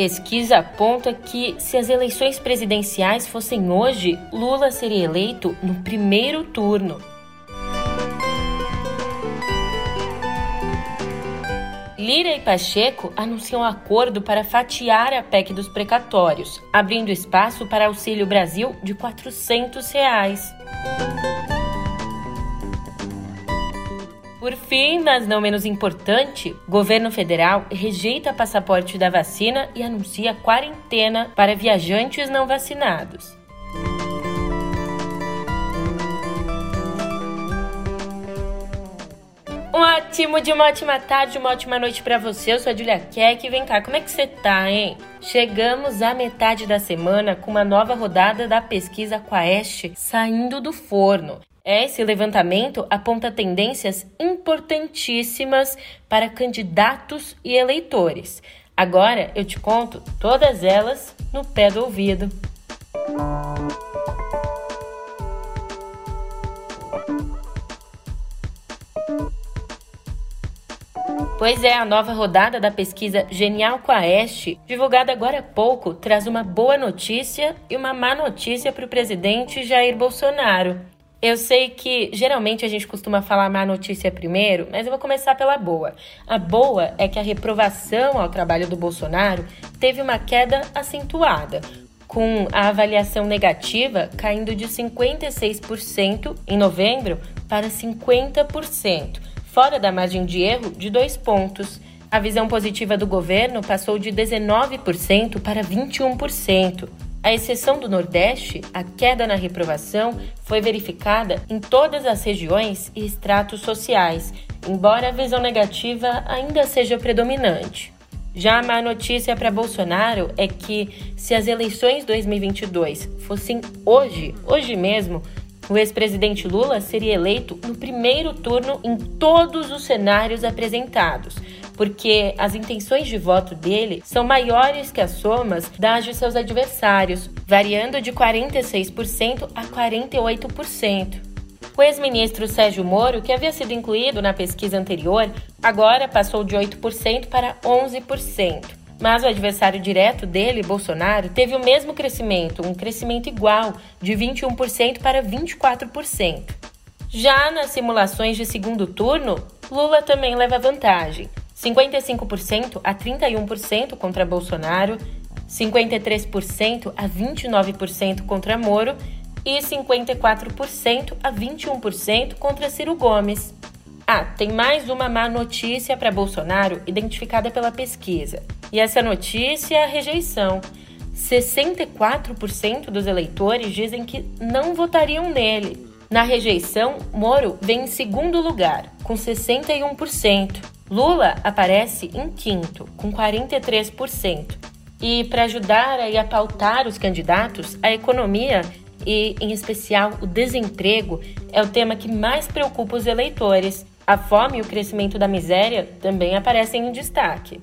Pesquisa aponta que, se as eleições presidenciais fossem hoje, Lula seria eleito no primeiro turno. Lira e Pacheco anunciam acordo para fatiar a PEC dos precatórios, abrindo espaço para Auxílio Brasil de 400 reais. Por fim, mas não menos importante, governo federal rejeita passaporte da vacina e anuncia quarentena para viajantes não vacinados. Um ótimo de uma ótima tarde, uma ótima noite para você. Eu sou a Julia Keck. Vem cá, como é que você tá, hein? Chegamos à metade da semana com uma nova rodada da pesquisa Quaest saindo do forno. Esse levantamento aponta tendências importantíssimas para candidatos e eleitores. Agora eu te conto todas elas no pé do ouvido. Pois é, a nova rodada da pesquisa Genial Quaest, divulgada agora há pouco, traz uma boa notícia e uma má notícia para o presidente Jair Bolsonaro. Eu sei que geralmente a gente costuma falar má notícia primeiro, mas eu vou começar pela boa. A boa é que a reprovação ao trabalho do Bolsonaro teve uma queda acentuada, com a avaliação negativa caindo de 56% em novembro para 50%, fora da margem de erro de dois pontos. A visão positiva do governo passou de 19% para 21%. À exceção do Nordeste, a queda na reprovação foi verificada em todas as regiões e estratos sociais, embora a visão negativa ainda seja predominante. Já a má notícia para Bolsonaro é que, se as eleições 2022 fossem hoje, hoje mesmo, o ex-presidente Lula seria eleito no primeiro turno em todos os cenários apresentados, porque as intenções de voto dele são maiores que as somas das de seus adversários, variando de 46% a 48%. O ex-ministro Sérgio Moro, que havia sido incluído na pesquisa anterior, agora passou de 8% para 11%. Mas o adversário direto dele, Bolsonaro, teve o mesmo crescimento, um crescimento igual, de 21% para 24%. Já nas simulações de segundo turno, Lula também leva vantagem. 55% a 31% contra Bolsonaro, 53% a 29% contra Moro e 54% a 21% contra Ciro Gomes. Ah, tem mais uma má notícia para Bolsonaro identificada pela pesquisa. E essa notícia é a rejeição. 64% dos eleitores dizem que não votariam nele. Na rejeição, Moro vem em segundo lugar, com 61%. Lula aparece em quinto, com 43%. E para ajudar a pautar os candidatos, a economia e, em especial, o desemprego é o tema que mais preocupa os eleitores. A fome e o crescimento da miséria também aparecem em destaque.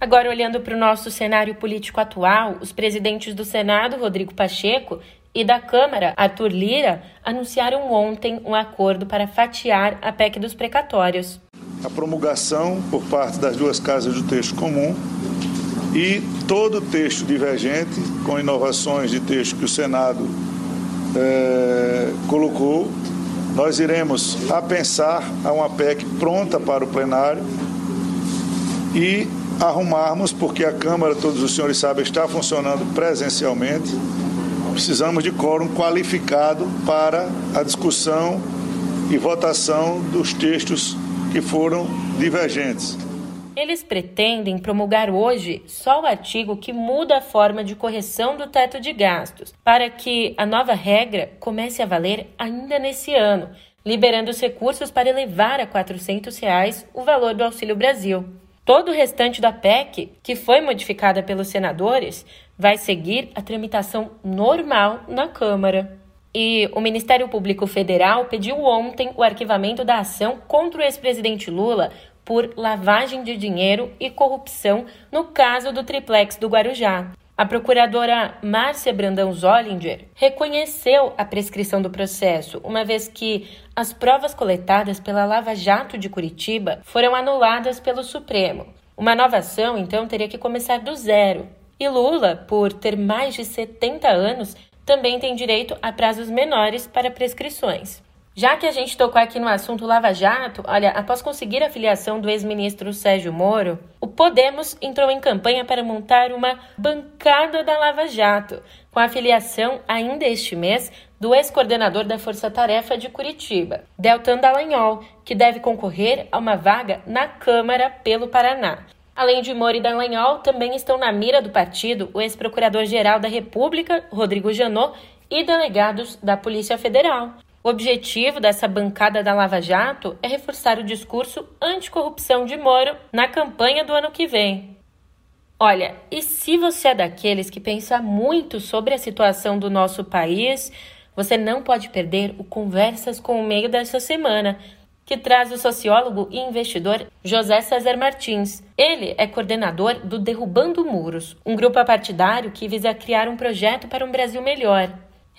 Agora, olhando para o nosso cenário político atual, os presidentes do Senado, Rodrigo Pacheco, e da Câmara, Arthur Lira, anunciaram ontem um acordo para fatiar a PEC dos precatórios. A promulgação por parte das duas casas do texto comum e todo o texto divergente, com inovações de texto que o Senado é, colocou, nós iremos apensar a uma PEC pronta para o plenário e arrumarmos, porque a Câmara, todos os senhores sabem, está funcionando presencialmente. Precisamos de quórum qualificado para a discussão e votação dos textos que foram divergentes. Eles pretendem promulgar hoje só o artigo que muda a forma de correção do teto de gastos, para que a nova regra comece a valer ainda nesse ano, liberando os recursos para elevar a 400 reais o valor do Auxílio Brasil. Todo o restante da PEC, que foi modificada pelos senadores, vai seguir a tramitação normal na Câmara. E o Ministério Público Federal pediu ontem o arquivamento da ação contra o ex-presidente Lula por lavagem de dinheiro e corrupção no caso do triplex do Guarujá. A procuradora Márcia Brandão Zollinger reconheceu a prescrição do processo, uma vez que as provas coletadas pela Lava Jato de Curitiba foram anuladas pelo Supremo. Uma nova ação, então, teria que começar do zero. E Lula, por ter mais de 70 anos, também tem direito a prazos menores para prescrições. Já que a gente tocou aqui no assunto Lava Jato, olha, após conseguir a filiação do ex-ministro Sérgio Moro, o Podemos entrou em campanha para montar uma bancada da Lava Jato, com a filiação ainda este mês do ex-coordenador da Força Tarefa de Curitiba, Deltan Dallagnol, que deve concorrer a uma vaga na Câmara pelo Paraná. Além de Moro e Dallagnol, também estão na mira do partido o ex-procurador-geral da República, Rodrigo Janot, e delegados da Polícia Federal. O objetivo dessa bancada da Lava Jato é reforçar o discurso anticorrupção de Moro na campanha do ano que vem. Olha, e se você é daqueles que pensa muito sobre a situação do nosso país, você não pode perder o Conversas com o Meio dessa semana, que traz o sociólogo e investidor José César Martins. Ele é coordenador do Derrubando Muros, um grupo apartidário que visa criar um projeto para um Brasil melhor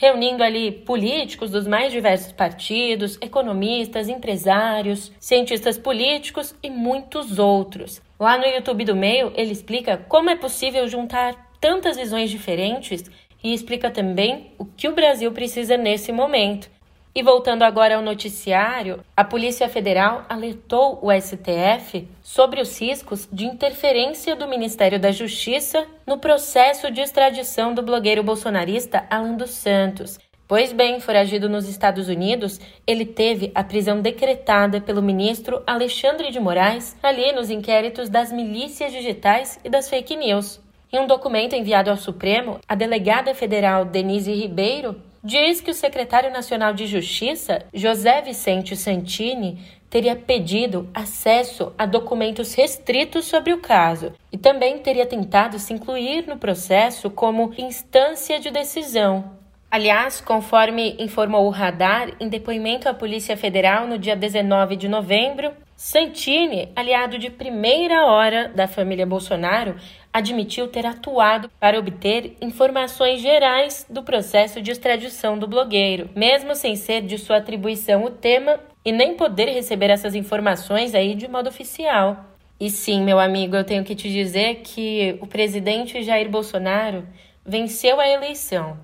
reunindo ali políticos dos mais diversos partidos, economistas, empresários, cientistas políticos e muitos outros. Lá no YouTube do Meio, ele explica como é possível juntar tantas visões diferentes e explica também o que o Brasil precisa nesse momento e voltando agora ao noticiário, a Polícia Federal alertou o STF sobre os riscos de interferência do Ministério da Justiça no processo de extradição do blogueiro bolsonarista Alan dos Santos. Pois bem, foragido nos Estados Unidos, ele teve a prisão decretada pelo ministro Alexandre de Moraes ali nos inquéritos das milícias digitais e das fake news. Em um documento enviado ao Supremo, a delegada federal Denise Ribeiro diz que o secretário nacional de Justiça, José Vicente Santini, teria pedido acesso a documentos restritos sobre o caso e também teria tentado se incluir no processo como instância de decisão. Aliás, conforme informou o Radar em depoimento à Polícia Federal no dia 19 de novembro, Santini, aliado de primeira hora da família Bolsonaro, admitiu ter atuado para obter informações gerais do processo de extradição do blogueiro, mesmo sem ser de sua atribuição o tema e nem poder receber essas informações aí de modo oficial. E sim, meu amigo, eu tenho que te dizer que o presidente Jair Bolsonaro venceu a eleição.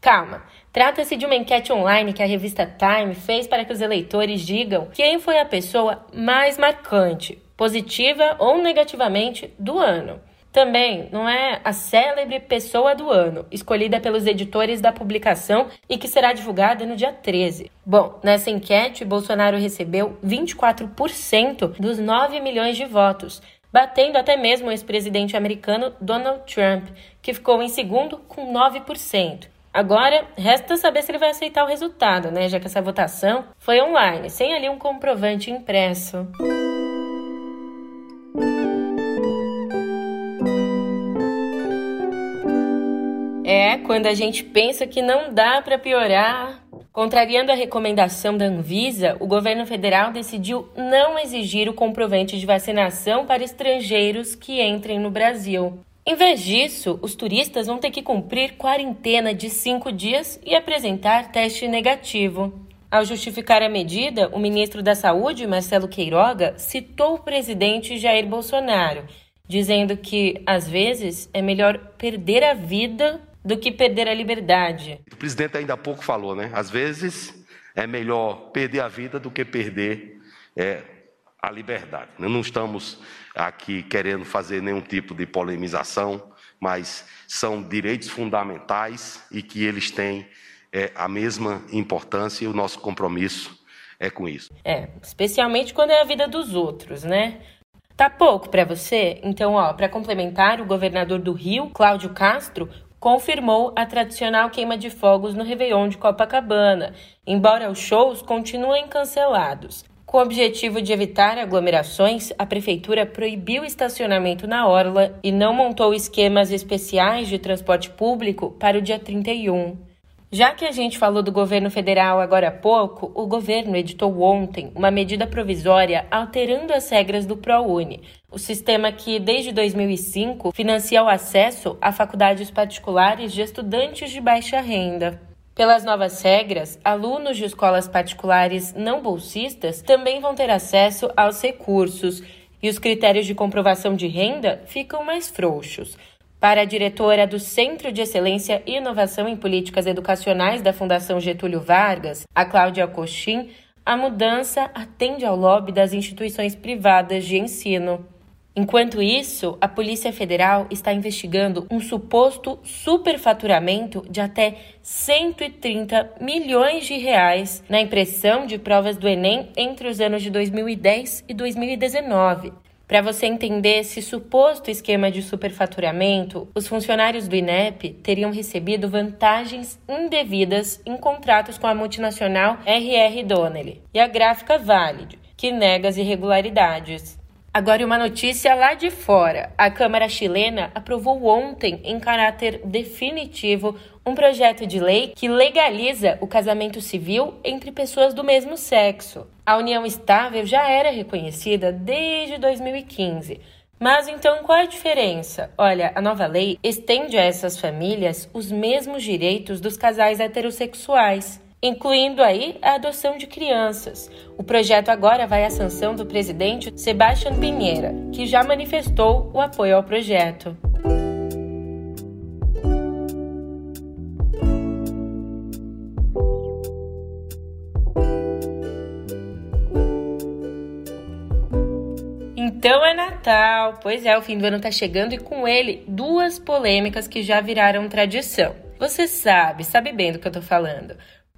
Calma, trata-se de uma enquete online que a revista Time fez para que os eleitores digam quem foi a pessoa mais marcante, positiva ou negativamente, do ano. Também não é a célebre pessoa do ano, escolhida pelos editores da publicação e que será divulgada no dia 13. Bom, nessa enquete, Bolsonaro recebeu 24% dos 9 milhões de votos, batendo até mesmo o ex-presidente americano Donald Trump, que ficou em segundo com 9%. Agora, resta saber se ele vai aceitar o resultado, né? Já que essa votação foi online, sem ali um comprovante impresso. É, quando a gente pensa que não dá para piorar. Contrariando a recomendação da Anvisa, o governo federal decidiu não exigir o comprovante de vacinação para estrangeiros que entrem no Brasil. Em vez disso, os turistas vão ter que cumprir quarentena de cinco dias e apresentar teste negativo. Ao justificar a medida, o ministro da Saúde, Marcelo Queiroga, citou o presidente Jair Bolsonaro, dizendo que, às vezes, é melhor perder a vida do que perder a liberdade. O presidente ainda há pouco falou, né? Às vezes é melhor perder a vida do que perder é, a liberdade. Não estamos aqui querendo fazer nenhum tipo de polemização, mas são direitos fundamentais e que eles têm é, a mesma importância e o nosso compromisso é com isso. É, especialmente quando é a vida dos outros, né? Tá pouco para você? Então, ó, para complementar, o governador do Rio, Cláudio Castro, confirmou a tradicional queima de fogos no Réveillon de Copacabana, embora os shows continuem cancelados. Com o objetivo de evitar aglomerações, a prefeitura proibiu estacionamento na orla e não montou esquemas especiais de transporte público para o dia 31. Já que a gente falou do governo federal agora há pouco, o governo editou ontem uma medida provisória alterando as regras do ProUni, o sistema que, desde 2005, financia o acesso a faculdades particulares de estudantes de baixa renda. Pelas novas regras, alunos de escolas particulares não bolsistas também vão ter acesso aos recursos e os critérios de comprovação de renda ficam mais frouxos. Para a diretora do Centro de Excelência e Inovação em Políticas Educacionais da Fundação Getúlio Vargas, a Cláudia Coxim, a mudança atende ao lobby das instituições privadas de ensino. Enquanto isso, a Polícia Federal está investigando um suposto superfaturamento de até 130 milhões de reais na impressão de provas do Enem entre os anos de 2010 e 2019. Para você entender esse suposto esquema de superfaturamento, os funcionários do INEP teriam recebido vantagens indevidas em contratos com a multinacional RR Donnelley e a gráfica Valid, que nega as irregularidades. Agora, uma notícia lá de fora. A Câmara chilena aprovou ontem, em caráter definitivo, um projeto de lei que legaliza o casamento civil entre pessoas do mesmo sexo. A união estável já era reconhecida desde 2015. Mas então qual a diferença? Olha, a nova lei estende a essas famílias os mesmos direitos dos casais heterossexuais incluindo aí a adoção de crianças. O projeto agora vai à sanção do presidente Sebastião Pinheira, que já manifestou o apoio ao projeto. Então é Natal, pois é, o fim do ano tá chegando e com ele duas polêmicas que já viraram tradição. Você sabe, sabe bem do que eu tô falando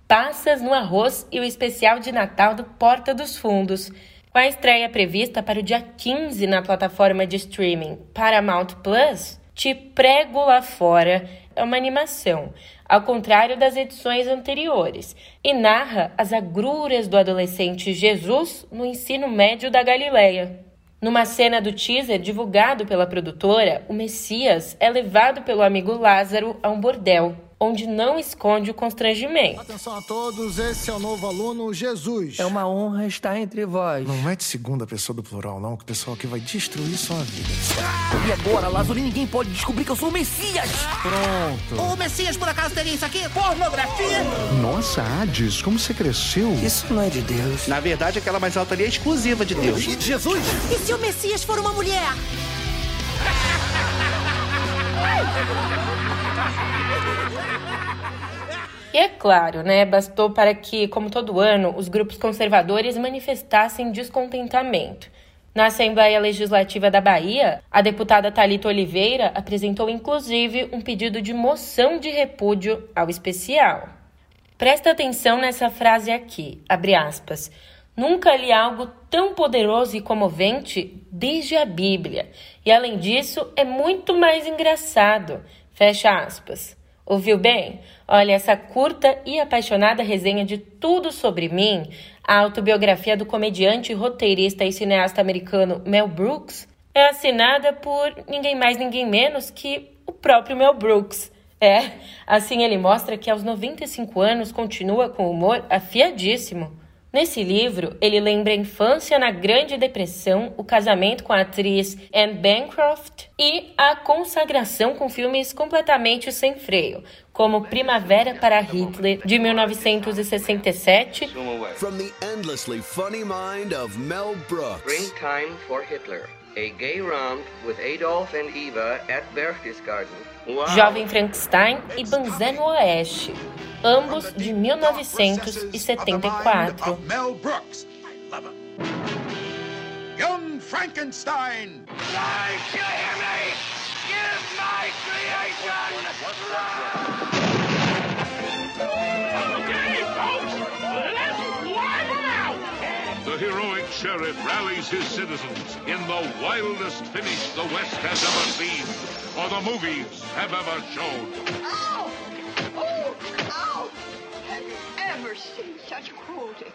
passas no arroz e o especial de Natal do Porta dos Fundos, com a estreia prevista para o dia 15 na plataforma de streaming Paramount Plus. Te Prego Lá Fora é uma animação, ao contrário das edições anteriores, e narra as agruras do adolescente Jesus no ensino médio da Galileia. Numa cena do teaser divulgado pela produtora, o Messias é levado pelo amigo Lázaro a um bordel onde não esconde o constrangimento. Atenção a todos, esse é o novo aluno Jesus. É uma honra estar entre vós. Não mete segunda pessoa do plural, não, que o pessoal aqui vai destruir sua vida. E agora, Lázaro, ninguém pode descobrir que eu sou o Messias. Pronto. O Messias, por acaso, teria isso aqui? Pornografia? Nossa, Hades, como você cresceu? Isso não é de Deus. Na verdade, aquela mais alta ali é exclusiva de Deus. Jesus? E se o Messias for uma mulher? E é claro, né, bastou para que, como todo ano, os grupos conservadores manifestassem descontentamento. Na Assembleia Legislativa da Bahia, a deputada Talita Oliveira apresentou inclusive um pedido de moção de repúdio ao especial. Presta atenção nessa frase aqui, abre aspas. Nunca li algo tão poderoso e comovente desde a Bíblia. E além disso, é muito mais engraçado. Fecha aspas. Ouviu bem? Olha, essa curta e apaixonada resenha de Tudo Sobre Mim, a autobiografia do comediante, roteirista e cineasta americano Mel Brooks, é assinada por ninguém mais, ninguém menos que o próprio Mel Brooks. É, assim ele mostra que aos 95 anos continua com humor afiadíssimo. Nesse livro, ele lembra a infância na Grande Depressão, o casamento com a atriz Anne Bancroft e a consagração com filmes completamente sem freio, como Primavera para Hitler, de 1967. From the endlessly funny mind of Mel Brooks. Springtime for Hitler. A gay romp with Adolf and Eva at Berchtesgaden. Jovem Frankenstein e Banzé no Oeste, ambos de 1974. Mel Brooks. Young Frankenstein. Give my heroic sheriff rallies his citizens in the wildest finish the West has ever seen, or the movies have ever shown. Ow! Oh, ow! Have you ever seen such cruelty?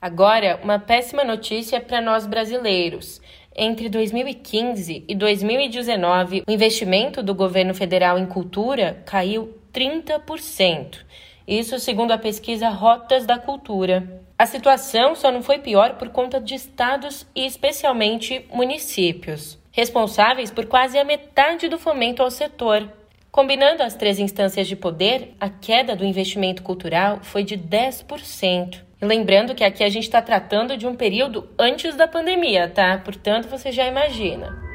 Agora, uma péssima notícia para nós brasileiros. Entre 2015 e 2019, o investimento do governo federal em cultura caiu 30%. Isso segundo a pesquisa Rotas da Cultura. A situação só não foi pior por conta de estados e especialmente municípios, responsáveis por quase a metade do fomento ao setor. Combinando as três instâncias de poder, a queda do investimento cultural foi de 10%. E lembrando que aqui a gente está tratando de um período antes da pandemia, tá? Portanto, você já imagina.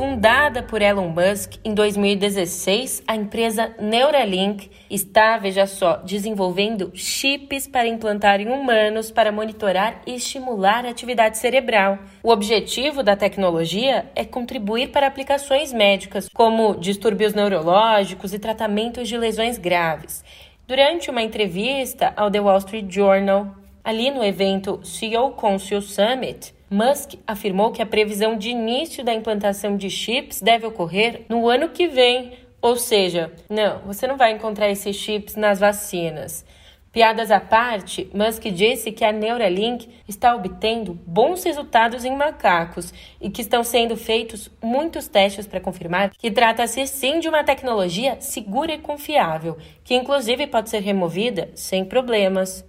Fundada por Elon Musk em 2016, a empresa Neuralink está, veja só, desenvolvendo chips para implantar em humanos para monitorar e estimular a atividade cerebral. O objetivo da tecnologia é contribuir para aplicações médicas, como distúrbios neurológicos e tratamentos de lesões graves. Durante uma entrevista ao The Wall Street Journal, ali no evento CEO Council Summit, Musk afirmou que a previsão de início da implantação de chips deve ocorrer no ano que vem, ou seja, não, você não vai encontrar esses chips nas vacinas. Piadas à parte, Musk disse que a Neuralink está obtendo bons resultados em macacos e que estão sendo feitos muitos testes para confirmar que trata-se sim de uma tecnologia segura e confiável, que inclusive pode ser removida sem problemas.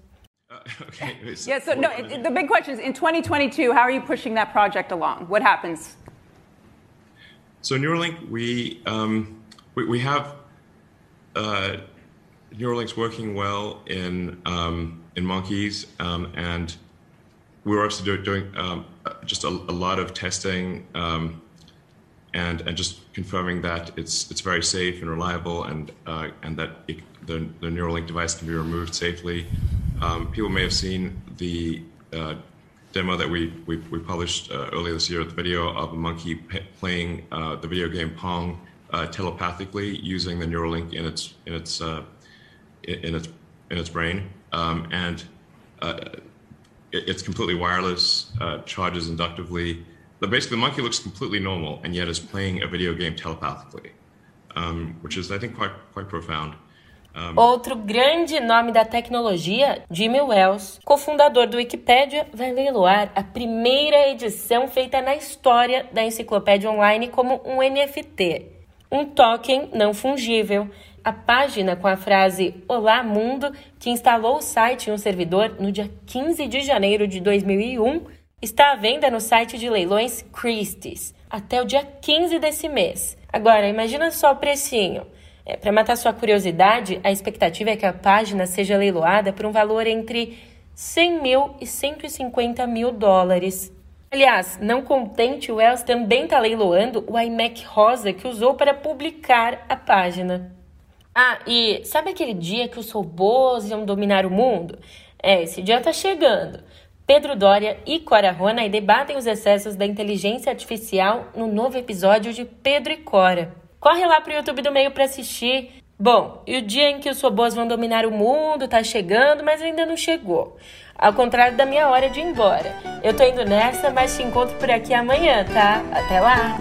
okay. Yeah, so no, the big question is in 2022, how are you pushing that project along? What happens? So Neuralink, we, um, we, we, have uh, Neuralink's working well in, um, in monkeys, um, and we're also do, doing um, just a, a, lot of testing um, and, and just confirming that it's, it's very safe and reliable and, uh, and that it, the, the Neuralink device can be removed safely. Um, people may have seen the uh, demo that we, we, we published uh, earlier this year, the video of a monkey playing uh, the video game Pong uh, telepathically using the Neuralink in its, in its, uh, in its, in its brain. Um, and uh, it, it's completely wireless, charges inductively. But basically, the monkey looks completely normal and yet is playing a video game telepathically, um, which is, I think, quite, quite profound. Outro grande nome da tecnologia, Jimmy Wells, cofundador do Wikipedia, vai leiloar a primeira edição feita na história da enciclopédia online como um NFT, um token não fungível. A página com a frase Olá Mundo, que instalou o site em um servidor no dia 15 de janeiro de 2001, está à venda no site de leilões Christie's até o dia 15 desse mês. Agora, imagina só o precinho. É, Para matar sua curiosidade, a expectativa é que a página seja leiloada por um valor entre 100 mil e 150 mil dólares. Aliás, não contente, o Wells também está leiloando o iMac rosa que usou para publicar a página. Ah, e sabe aquele dia que os robôs iam dominar o mundo? É, esse dia está chegando. Pedro Doria e Cora Rona debatem os excessos da inteligência artificial no novo episódio de Pedro e Cora. Corre lá pro YouTube do meio para assistir. Bom, e o dia em que os robôs vão dominar o mundo tá chegando, mas ainda não chegou. Ao contrário da minha hora de ir embora. Eu tô indo nessa, mas te encontro por aqui amanhã, tá? Até lá!